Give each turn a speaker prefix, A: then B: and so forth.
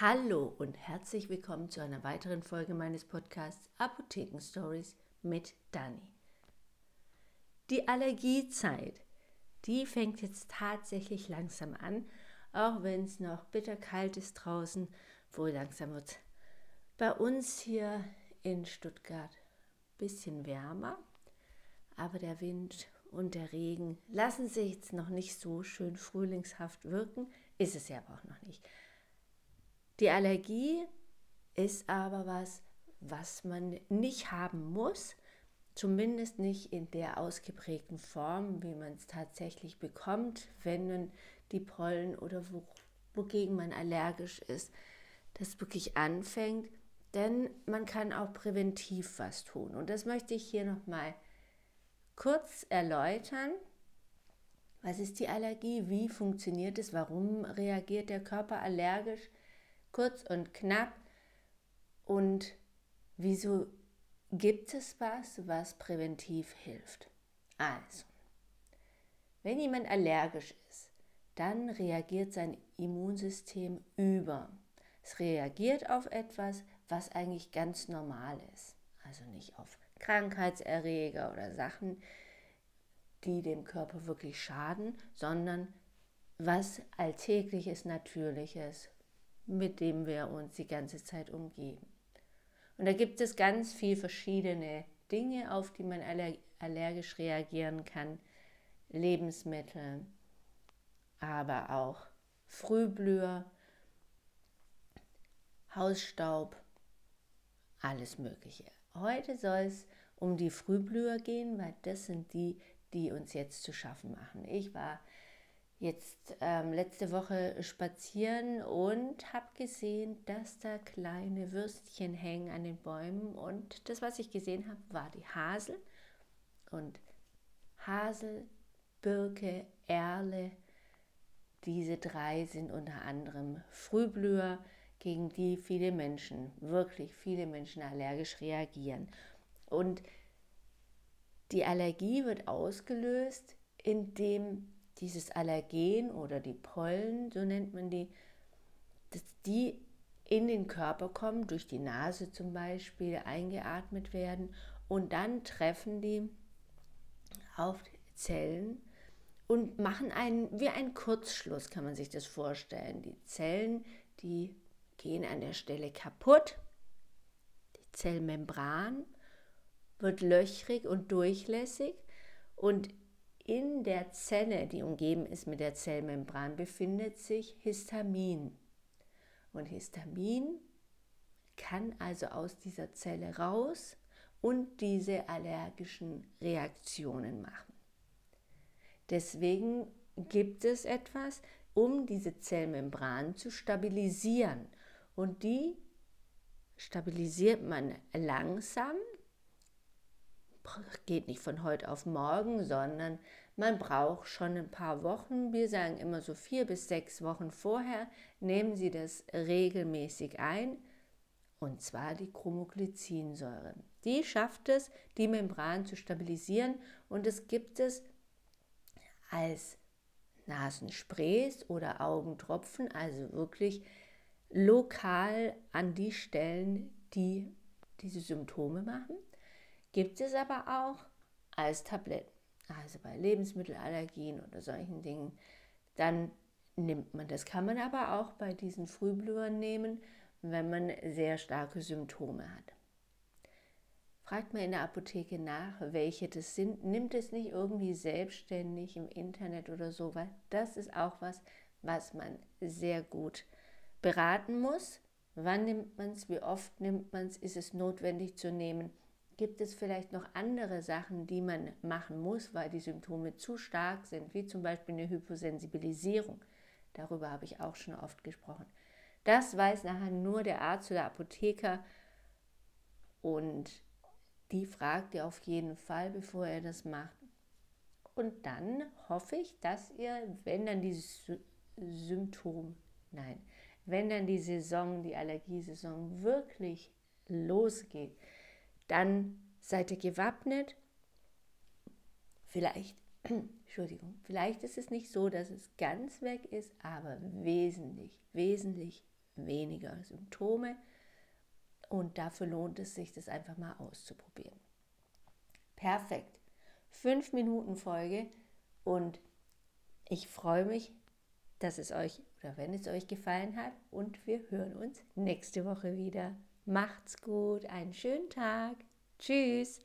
A: Hallo und herzlich willkommen zu einer weiteren Folge meines Podcasts Apotheken Stories mit Dani. Die Allergiezeit, die fängt jetzt tatsächlich langsam an, auch wenn es noch bitterkalt ist draußen, wohl langsam wird bei uns hier in Stuttgart ein bisschen wärmer, aber der Wind und der Regen lassen sich jetzt noch nicht so schön frühlingshaft wirken, ist es ja aber auch noch nicht. Die Allergie ist aber was, was man nicht haben muss, zumindest nicht in der ausgeprägten Form, wie man es tatsächlich bekommt, wenn man die Pollen oder wo, wogegen man allergisch ist, das wirklich anfängt. Denn man kann auch präventiv was tun. Und das möchte ich hier nochmal kurz erläutern. Was ist die Allergie? Wie funktioniert es? Warum reagiert der Körper allergisch? Kurz und knapp. Und wieso gibt es was, was präventiv hilft? Also, wenn jemand allergisch ist, dann reagiert sein Immunsystem über. Es reagiert auf etwas, was eigentlich ganz normal ist. Also nicht auf Krankheitserreger oder Sachen, die dem Körper wirklich schaden, sondern was alltägliches, natürliches, mit dem wir uns die ganze Zeit umgeben. Und da gibt es ganz viele verschiedene Dinge, auf die man allergisch reagieren kann. Lebensmittel, aber auch Frühblüher, Hausstaub, alles Mögliche. Heute soll es um die Frühblüher gehen, weil das sind die, die uns jetzt zu schaffen machen. Ich war jetzt ähm, letzte Woche spazieren und habe gesehen, dass da kleine Würstchen hängen an den Bäumen. Und das, was ich gesehen habe, war die Hasel. Und Hasel, Birke, Erle, diese drei sind unter anderem Frühblüher, gegen die viele Menschen, wirklich viele Menschen allergisch reagieren. Und die Allergie wird ausgelöst, indem dieses Allergen oder die Pollen, so nennt man die, dass die in den Körper kommen, durch die Nase zum Beispiel eingeatmet werden und dann treffen die auf Zellen und machen einen, wie einen Kurzschluss, kann man sich das vorstellen. Die Zellen, die gehen an der Stelle kaputt. Die Zellmembran wird löchrig und durchlässig und in der Zelle, die umgeben ist mit der Zellmembran, befindet sich Histamin. Und Histamin kann also aus dieser Zelle raus und diese allergischen Reaktionen machen. Deswegen gibt es etwas, um diese Zellmembran zu stabilisieren. Und die stabilisiert man langsam geht nicht von heute auf morgen, sondern man braucht schon ein paar Wochen. Wir sagen immer so vier bis sechs Wochen vorher, nehmen Sie das regelmäßig ein. Und zwar die Chromoglycinsäure. Die schafft es, die Membran zu stabilisieren und es gibt es als Nasensprays oder Augentropfen, also wirklich lokal an die Stellen, die diese Symptome machen gibt es aber auch als Tabletten. Also bei Lebensmittelallergien oder solchen Dingen, dann nimmt man das. Kann man aber auch bei diesen Frühblühern nehmen, wenn man sehr starke Symptome hat. Fragt mal in der Apotheke nach, welche das sind. Nimmt es nicht irgendwie selbstständig im Internet oder so, weil das ist auch was, was man sehr gut beraten muss. Wann nimmt man es, wie oft nimmt man es, ist es notwendig zu nehmen Gibt es vielleicht noch andere Sachen, die man machen muss, weil die Symptome zu stark sind, wie zum Beispiel eine Hyposensibilisierung? Darüber habe ich auch schon oft gesprochen. Das weiß nachher nur der Arzt oder Apotheker und die fragt ihr auf jeden Fall, bevor er das macht. Und dann hoffe ich, dass ihr, wenn dann die Symptom, nein, wenn dann die Saison, die Allergiesaison wirklich losgeht, dann seid ihr gewappnet. Vielleicht, Entschuldigung, vielleicht ist es nicht so, dass es ganz weg ist, aber wesentlich, wesentlich weniger Symptome und dafür lohnt es sich, das einfach mal auszuprobieren. Perfekt. Fünf Minuten Folge und ich freue mich, dass es euch oder wenn es euch gefallen hat und wir hören uns nächste Woche wieder. Macht's gut, einen schönen Tag. Tschüss.